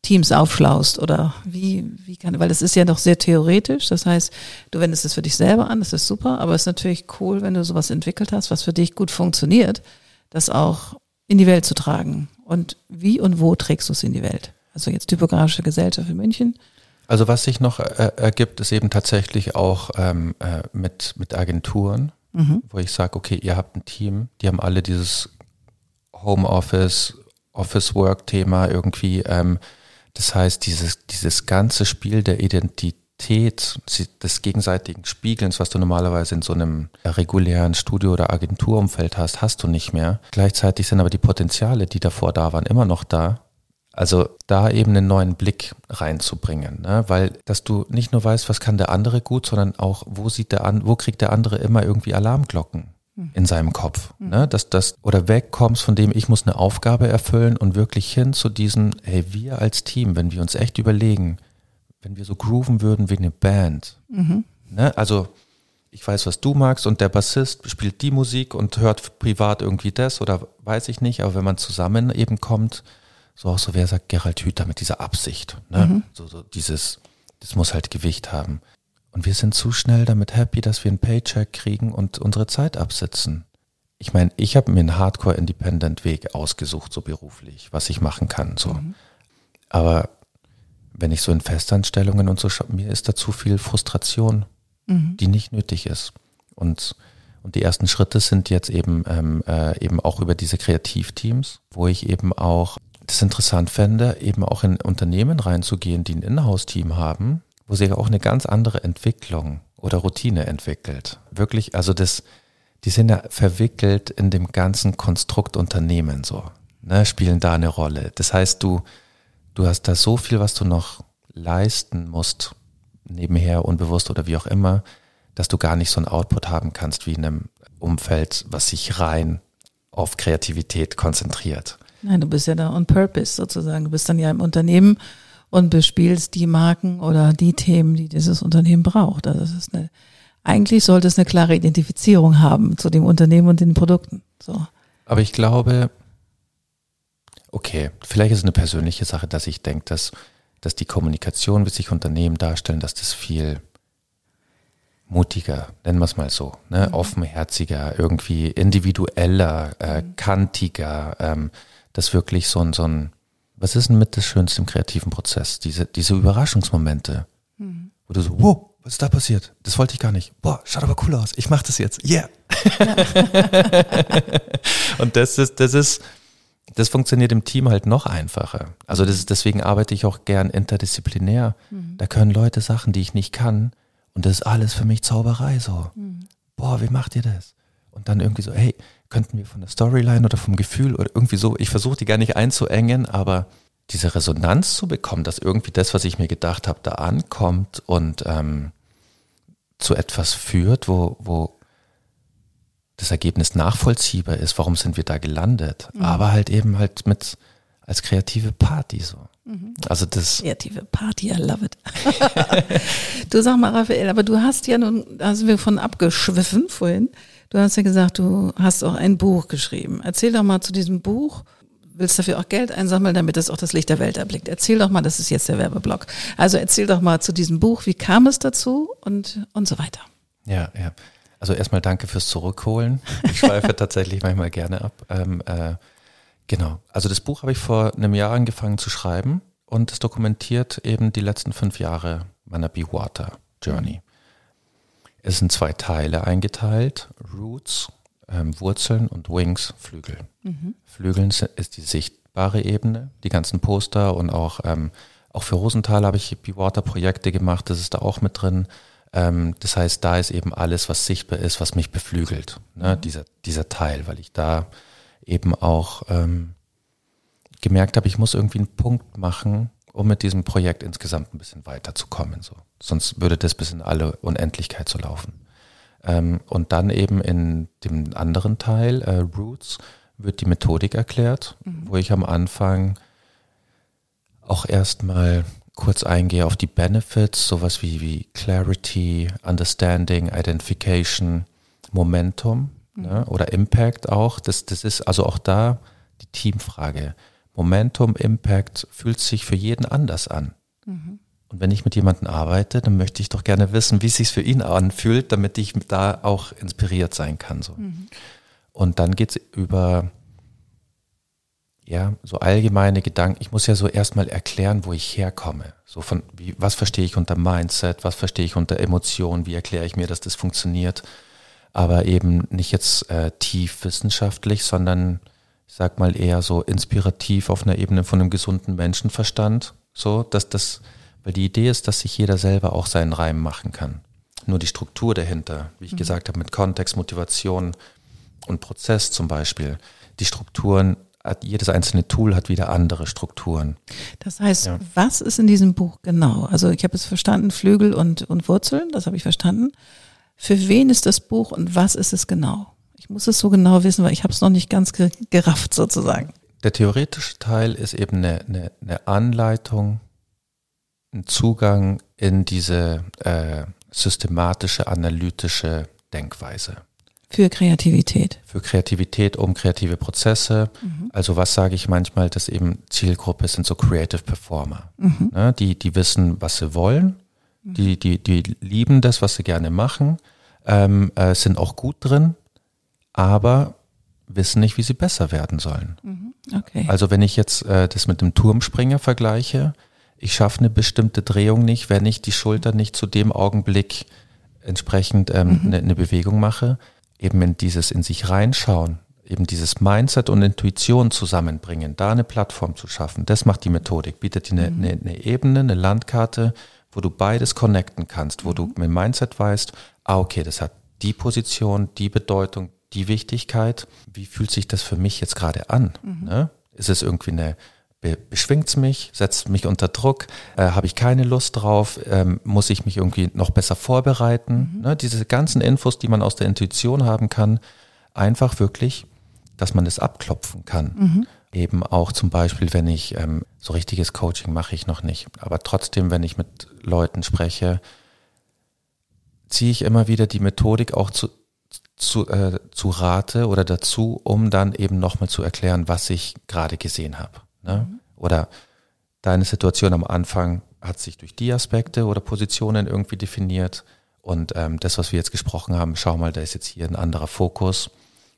Teams aufschlaust oder wie, wie kann, weil das ist ja doch sehr theoretisch. Das heißt, du wendest es für dich selber an, das ist super, aber es ist natürlich cool, wenn du sowas entwickelt hast, was für dich gut funktioniert, das auch in die Welt zu tragen. Und wie und wo trägst du es in die Welt? Also jetzt typografische Gesellschaft in München. Also was sich noch äh, ergibt, ist eben tatsächlich auch ähm, äh, mit, mit Agenturen, mhm. wo ich sage, okay, ihr habt ein Team, die haben alle dieses Homeoffice, Office Work Thema irgendwie ähm, das heißt, dieses, dieses ganze Spiel der Identität, des gegenseitigen Spiegelns, was du normalerweise in so einem regulären Studio- oder Agenturumfeld hast, hast du nicht mehr. Gleichzeitig sind aber die Potenziale, die davor da waren, immer noch da. Also da eben einen neuen Blick reinzubringen, ne? weil dass du nicht nur weißt, was kann der andere gut, sondern auch, wo sieht der an, wo kriegt der andere immer irgendwie Alarmglocken in seinem Kopf. Mhm. Ne? Dass das oder wegkommst von dem, ich muss eine Aufgabe erfüllen und wirklich hin zu diesen, hey, wir als Team, wenn wir uns echt überlegen, wenn wir so grooven würden wie eine Band. Mhm. Ne? Also ich weiß, was du magst und der Bassist spielt die Musik und hört privat irgendwie das oder weiß ich nicht, aber wenn man zusammen eben kommt, so auch so, wer sagt Gerald Hüther mit dieser Absicht, ne? Mhm. So, so dieses, das muss halt Gewicht haben. Und wir sind zu schnell damit happy, dass wir einen Paycheck kriegen und unsere Zeit absitzen. Ich meine, ich habe mir einen Hardcore-Independent-Weg ausgesucht, so beruflich, was ich machen kann. So. Mhm. Aber wenn ich so in Festanstellungen und so schaue, mir ist da zu viel Frustration, mhm. die nicht nötig ist. Und, und die ersten Schritte sind jetzt eben, ähm, äh, eben auch über diese Kreativteams, wo ich eben auch das interessant fände, eben auch in Unternehmen reinzugehen, die ein Inhouse-Team haben, wo sich auch eine ganz andere Entwicklung oder Routine entwickelt. Wirklich, also das, die sind ja verwickelt in dem ganzen Konstrukt Unternehmen so, ne, spielen da eine Rolle. Das heißt, du, du hast da so viel, was du noch leisten musst, nebenher, unbewusst oder wie auch immer, dass du gar nicht so ein Output haben kannst wie in einem Umfeld, was sich rein auf Kreativität konzentriert. Nein, du bist ja da on purpose sozusagen. Du bist dann ja im Unternehmen und bespielst die Marken oder die Themen, die dieses Unternehmen braucht. Also es ist eine, eigentlich sollte es eine klare Identifizierung haben zu dem Unternehmen und den Produkten. So. Aber ich glaube, okay, vielleicht ist es eine persönliche Sache, dass ich denke, dass, dass die Kommunikation, wie sich Unternehmen darstellen, dass das viel mutiger, nennen wir es mal so, ne? Mhm. offenherziger, irgendwie individueller, äh, mhm. kantiger, ähm, das wirklich so ein, so ein was ist denn mit das Schönste im kreativen Prozess? Diese, diese Überraschungsmomente, mhm. wo du so, wow, was ist da passiert? Das wollte ich gar nicht. Boah, schaut aber cool aus. Ich mache das jetzt. Yeah. und das ist, das ist, das funktioniert im Team halt noch einfacher. Also das ist, deswegen arbeite ich auch gern interdisziplinär. Mhm. Da können Leute Sachen, die ich nicht kann. Und das ist alles für mich Zauberei so. Mhm. Boah, wie macht ihr das? Und dann irgendwie so, hey, könnten wir von der Storyline oder vom Gefühl oder irgendwie so, ich versuche die gar nicht einzuengen, aber diese Resonanz zu bekommen, dass irgendwie das, was ich mir gedacht habe, da ankommt und ähm, zu etwas führt, wo, wo das Ergebnis nachvollziehbar ist, warum sind wir da gelandet, mhm. aber halt eben halt mit als kreative Party so. Mhm. Also das kreative Party, I love it. du sag mal, Raphael, aber du hast ja nun, da sind wir von abgeschwiffen vorhin. Du hast ja gesagt, du hast auch ein Buch geschrieben. Erzähl doch mal zu diesem Buch. Willst dafür auch Geld einsammeln, damit es auch das Licht der Welt erblickt? Erzähl doch mal, das ist jetzt der Werbeblock. Also erzähl doch mal zu diesem Buch, wie kam es dazu und, und so weiter. Ja, ja. Also erstmal danke fürs Zurückholen. Ich schweife tatsächlich manchmal gerne ab. Ähm, äh, genau. Also das Buch habe ich vor einem Jahr angefangen zu schreiben und es dokumentiert eben die letzten fünf Jahre meiner Be Water Journey. Es sind zwei Teile eingeteilt. Roots, ähm, Wurzeln und Wings, Flügel. Mhm. Flügeln ist die sichtbare Ebene, die ganzen Poster und auch, ähm, auch für Rosenthal habe ich Be-Water-Projekte gemacht, das ist da auch mit drin. Ähm, das heißt, da ist eben alles, was sichtbar ist, was mich beflügelt, ne? Mhm. dieser, dieser Teil, weil ich da eben auch ähm, gemerkt habe, ich muss irgendwie einen Punkt machen, um mit diesem Projekt insgesamt ein bisschen weiterzukommen. So. Sonst würde das bis in alle Unendlichkeit so laufen. Ähm, und dann eben in dem anderen Teil, äh, Roots, wird die Methodik erklärt, mhm. wo ich am Anfang auch erstmal kurz eingehe auf die Benefits, sowas wie, wie Clarity, Understanding, Identification, Momentum mhm. ne, oder Impact auch. Das, das ist also auch da die Teamfrage. Momentum, Impact fühlt sich für jeden anders an. Mhm. Und wenn ich mit jemandem arbeite, dann möchte ich doch gerne wissen, wie es sich für ihn anfühlt, damit ich da auch inspiriert sein kann. So. Mhm. Und dann geht es über ja, so allgemeine Gedanken. Ich muss ja so erstmal erklären, wo ich herkomme. So von, wie, was verstehe ich unter Mindset, was verstehe ich unter Emotionen, wie erkläre ich mir, dass das funktioniert. Aber eben nicht jetzt äh, tief wissenschaftlich, sondern ich sag mal eher so inspirativ auf einer Ebene von einem gesunden Menschenverstand. So, dass das, weil die Idee ist, dass sich jeder selber auch seinen Reim machen kann. Nur die Struktur dahinter, wie ich mhm. gesagt habe, mit Kontext, Motivation und Prozess zum Beispiel. Die Strukturen, jedes einzelne Tool hat wieder andere Strukturen. Das heißt, ja. was ist in diesem Buch genau? Also ich habe es verstanden, Flügel und, und Wurzeln, das habe ich verstanden. Für wen ist das Buch und was ist es genau? Muss es so genau wissen, weil ich habe es noch nicht ganz gerafft sozusagen. Der theoretische Teil ist eben eine, eine, eine Anleitung, ein Zugang in diese äh, systematische, analytische Denkweise. Für Kreativität. Für Kreativität, um kreative Prozesse. Mhm. Also was sage ich manchmal, dass eben Zielgruppe sind so Creative Performer. Mhm. Ne, die, die wissen, was sie wollen. Mhm. Die, die, die lieben das, was sie gerne machen. Ähm, äh, sind auch gut drin, aber wissen nicht, wie sie besser werden sollen. Mhm. Okay. Also wenn ich jetzt äh, das mit dem Turmspringer vergleiche, ich schaffe eine bestimmte Drehung nicht, wenn ich die Schulter nicht zu dem Augenblick entsprechend ähm, mhm. eine, eine Bewegung mache, eben in dieses in sich reinschauen, eben dieses Mindset und Intuition zusammenbringen, da eine Plattform zu schaffen, das macht die Methodik, bietet dir eine, mhm. eine, eine Ebene, eine Landkarte, wo du beides connecten kannst, wo mhm. du mit Mindset weißt, ah okay, das hat die Position, die Bedeutung, die Wichtigkeit. Wie fühlt sich das für mich jetzt gerade an? Mhm. Ne? Ist es irgendwie eine be beschwingt mich, setzt mich unter Druck, äh, habe ich keine Lust drauf, ähm, muss ich mich irgendwie noch besser vorbereiten. Mhm. Ne, diese ganzen Infos, die man aus der Intuition haben kann, einfach wirklich, dass man das abklopfen kann. Mhm. Eben auch zum Beispiel, wenn ich ähm, so richtiges Coaching mache ich noch nicht, aber trotzdem, wenn ich mit Leuten spreche, ziehe ich immer wieder die Methodik auch zu, zu, äh, zu Rate oder dazu, um dann eben nochmal zu erklären, was ich gerade gesehen habe. Ne? Mhm. Oder deine Situation am Anfang hat sich durch die Aspekte oder Positionen irgendwie definiert. Und ähm, das, was wir jetzt gesprochen haben, schau mal, da ist jetzt hier ein anderer Fokus.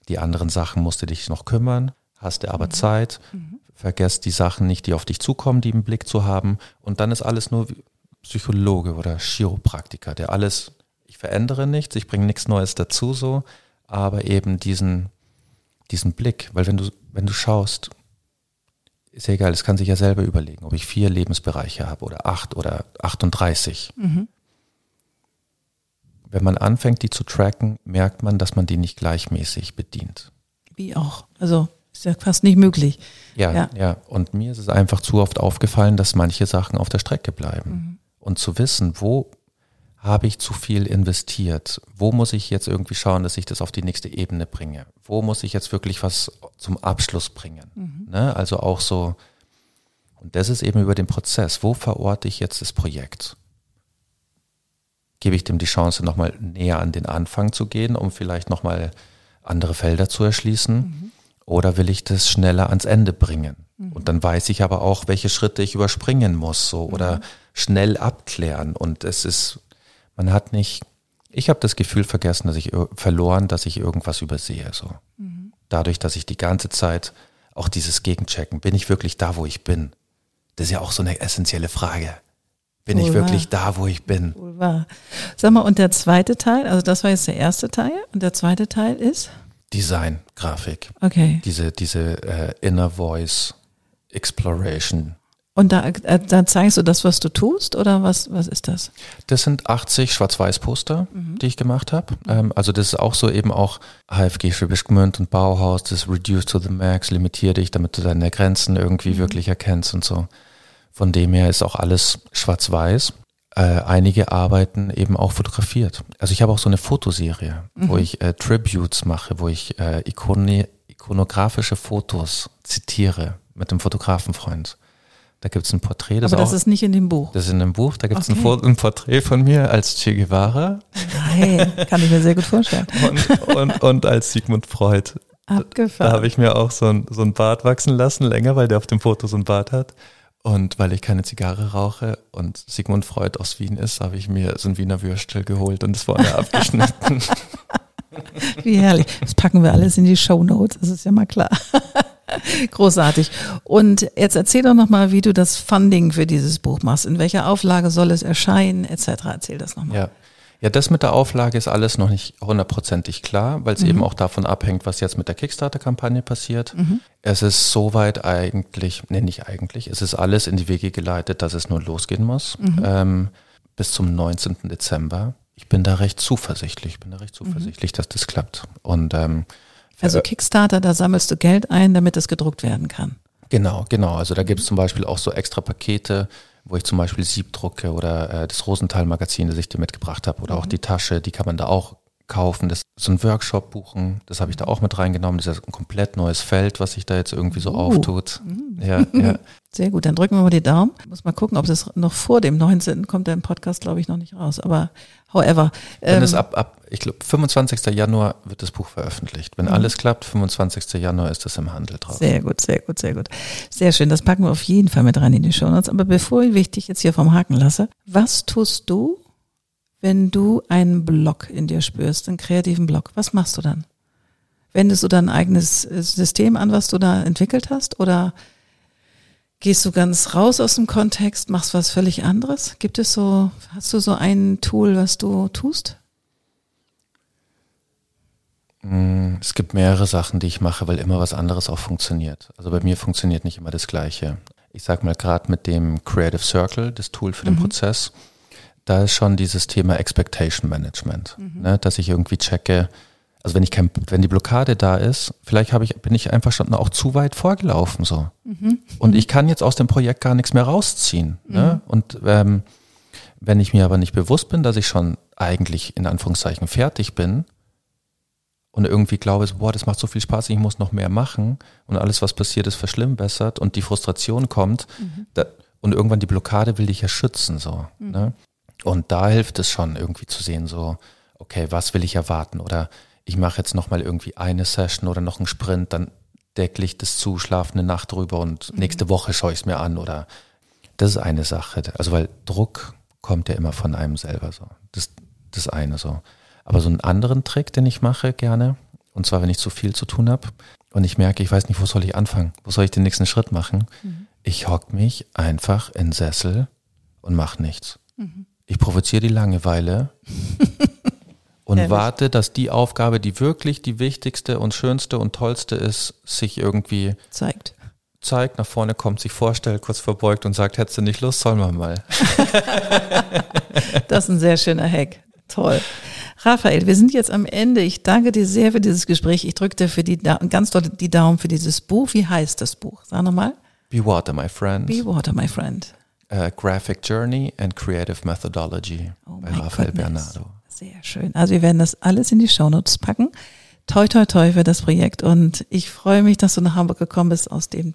Die anderen Sachen musst du dich noch kümmern, hast du aber mhm. Zeit. Mhm. Vergesst die Sachen nicht, die auf dich zukommen, die im Blick zu haben. Und dann ist alles nur Psychologe oder Chiropraktiker, der alles, ich verändere nichts, ich bringe nichts Neues dazu so, aber eben diesen, diesen Blick, weil wenn du, wenn du schaust, ist ja egal, es kann sich ja selber überlegen, ob ich vier Lebensbereiche habe oder acht oder 38. Mhm. Wenn man anfängt, die zu tracken, merkt man, dass man die nicht gleichmäßig bedient. Wie auch. Also ist ja fast nicht möglich. Ja, ja. ja. Und mir ist es einfach zu oft aufgefallen, dass manche Sachen auf der Strecke bleiben. Mhm. Und zu wissen, wo habe ich zu viel investiert? Wo muss ich jetzt irgendwie schauen, dass ich das auf die nächste Ebene bringe? Wo muss ich jetzt wirklich was zum Abschluss bringen? Mhm. Ne? Also auch so, und das ist eben über den Prozess. Wo verorte ich jetzt das Projekt? Gebe ich dem die Chance, nochmal näher an den Anfang zu gehen, um vielleicht nochmal andere Felder zu erschließen? Mhm. Oder will ich das schneller ans Ende bringen? Mhm. Und dann weiß ich aber auch, welche Schritte ich überspringen muss, so, oder mhm. schnell abklären. Und es ist man hat nicht, ich habe das Gefühl vergessen, dass ich verloren, dass ich irgendwas übersehe. So. Mhm. Dadurch, dass ich die ganze Zeit auch dieses Gegenchecken, bin ich wirklich da, wo ich bin? Das ist ja auch so eine essentielle Frage. Bin Wohl ich wirklich wahr. da, wo ich bin? Wohl wahr. Sag mal, und der zweite Teil, also das war jetzt der erste Teil, und der zweite Teil ist? Design, Grafik. Okay. Diese, diese äh, Inner Voice Exploration. Und da, äh, da zeigst du das, was du tust, oder was, was ist das? Das sind 80 Schwarz-Weiß-Poster, mhm. die ich gemacht habe. Ähm, also das ist auch so eben auch HFG Schwäbisch Gmünd und Bauhaus, das Reduce to the Max, limitiere dich, damit du deine Grenzen irgendwie mhm. wirklich erkennst und so. Von dem her ist auch alles schwarz-weiß. Äh, einige Arbeiten eben auch fotografiert. Also ich habe auch so eine Fotoserie, mhm. wo ich äh, Tributes mache, wo ich äh, Ikone, ikonografische Fotos zitiere mit einem Fotografenfreund. Da gibt es ein Porträt. Das Aber das auch, ist nicht in dem Buch. Das ist in dem Buch. Da gibt es okay. ein, ein, Porträt von mir als Che Guevara. Nein, kann ich mir sehr gut vorstellen. Und, und, und als Sigmund Freud. Abgefahren. Da habe ich mir auch so ein, so ein Bart wachsen lassen, länger, weil der auf dem Foto so ein Bart hat. Und weil ich keine Zigarre rauche und Sigmund Freud aus Wien ist, habe ich mir so ein Wiener Würstel geholt und es vorne abgeschnitten. Wie herrlich. Das packen wir alles in die Show Notes, das ist ja mal klar. Großartig. Und jetzt erzähl doch nochmal, wie du das Funding für dieses Buch machst. In welcher Auflage soll es erscheinen, etc. Erzähl das nochmal. Ja. Ja, das mit der Auflage ist alles noch nicht hundertprozentig klar, weil es mhm. eben auch davon abhängt, was jetzt mit der Kickstarter-Kampagne passiert. Mhm. Es ist soweit eigentlich, nee, nicht eigentlich, es ist alles in die Wege geleitet, dass es nur losgehen muss. Mhm. Ähm, bis zum 19. Dezember. Ich bin da recht zuversichtlich, ich bin da recht mhm. zuversichtlich, dass das klappt. Und ähm, also Kickstarter, da sammelst du Geld ein, damit es gedruckt werden kann. Genau, genau. Also da gibt es zum Beispiel auch so extra Pakete, wo ich zum Beispiel Sieb drucke oder äh, das Rosenthal-Magazin, das ich dir mitgebracht habe, oder mhm. auch die Tasche, die kann man da auch kaufen, das so ein Workshop buchen, das habe ich da auch mit reingenommen. Das ist ein komplett neues Feld, was sich da jetzt irgendwie so Uh. auftut. Mhm. Ja, ja. Sehr gut, dann drücken wir mal die Daumen. Muss mal gucken, ob das noch vor dem 19. kommt der im Podcast, glaube ich, noch nicht raus. Aber however. Wenn ähm, es ab, ab, ich glaube, 25. Januar wird das Buch veröffentlicht. Wenn Mhm. alles klappt, 25. Januar ist es im Handel drauf. Sehr gut, sehr gut, sehr gut. Sehr schön. Das packen wir auf jeden Fall mit rein in die Shownotes. Aber bevor ich dich jetzt hier vom Haken lasse, was tust du, wenn du einen Block in dir spürst, einen kreativen Block? Was machst du dann? Wendest du dein eigenes äh, System an, was du da entwickelt hast? Oder gehst du ganz raus aus dem Kontext, machst was völlig anderes? Gibt es so, hast du so ein Tool, was du tust? Mm, Es gibt mehrere Sachen, die ich mache, weil immer was anderes auch funktioniert. Also bei mir funktioniert nicht immer das Gleiche. Ich sag mal gerade mit dem Creative Circle, das Tool für den Prozess, da ist schon dieses Thema Expectation Management, ne, dass ich irgendwie checke, also wenn ich kein, wenn die Blockade da ist, vielleicht habe ich, bin ich einfach schon auch zu weit vorgelaufen so. Und ich kann jetzt aus dem Projekt gar nichts mehr rausziehen. Ne? Und ähm, wenn ich mir aber nicht bewusst bin, dass ich schon eigentlich in Anführungszeichen fertig bin und irgendwie glaube, boah, das macht so viel Spaß, ich muss noch mehr machen und alles, was passiert ist, verschlimmbessert und die Frustration kommt da, und irgendwann die Blockade will dich ja schützen so. Ne? Und da hilft es schon irgendwie zu sehen, so, okay, was will ich erwarten oder ich mache jetzt nochmal irgendwie eine Session oder noch einen Sprint, dann deckle ich das zu, schlafe eine Nacht drüber und nächste Woche schaue ich es mir an oder das ist eine Sache. Also weil Druck kommt ja immer von einem selber so. Das das eine so. Aber so einen anderen Trick, den ich mache gerne, und zwar wenn ich zu viel zu tun habe und ich merke, ich weiß nicht, wo soll ich anfangen, wo soll ich den nächsten Schritt machen, ich hock mich einfach in Sessel und mache nichts. Ich provoziere die Langeweile und Ehrlich? warte, dass die Aufgabe, die wirklich die wichtigste und schönste und tollste ist, sich irgendwie Zeigt. zeigt, nach vorne kommt, sich vorstellt, kurz verbeugt und sagt, hättest du nicht Lust, sollen wir mal. Das ist ein sehr schöner Hack. Toll. Raphael, wir sind jetzt am Ende. Ich danke dir sehr für dieses Gespräch. Ich drücke dir für die Da- ganz doll die Daumen für dieses Buch. Wie heißt das Buch? Sag nochmal. Be Water, my friend. Be Water, my friend. uh, Graphic Journey and Creative Methodology Oh bei my Rafael goodness. Bernardo. Sehr schön. Also wir werden das alles in die Shownotes packen. Toi, toi, toi für das Projekt. Und ich freue mich, dass du nach Hamburg gekommen bist aus dem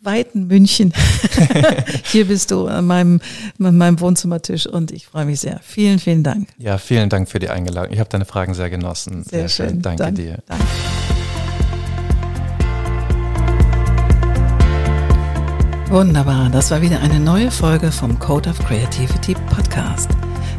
weiten München. Hier bist du an meinem, an meinem Wohnzimmertisch und ich freue mich sehr. Vielen, vielen Dank. Ja, vielen Dank für die Einladung. Ich habe deine Fragen sehr genossen. Sehr, schön. Danke Dank- dir. Danke. Wunderbar, das war wieder eine neue Folge vom Code of Creativity Podcast.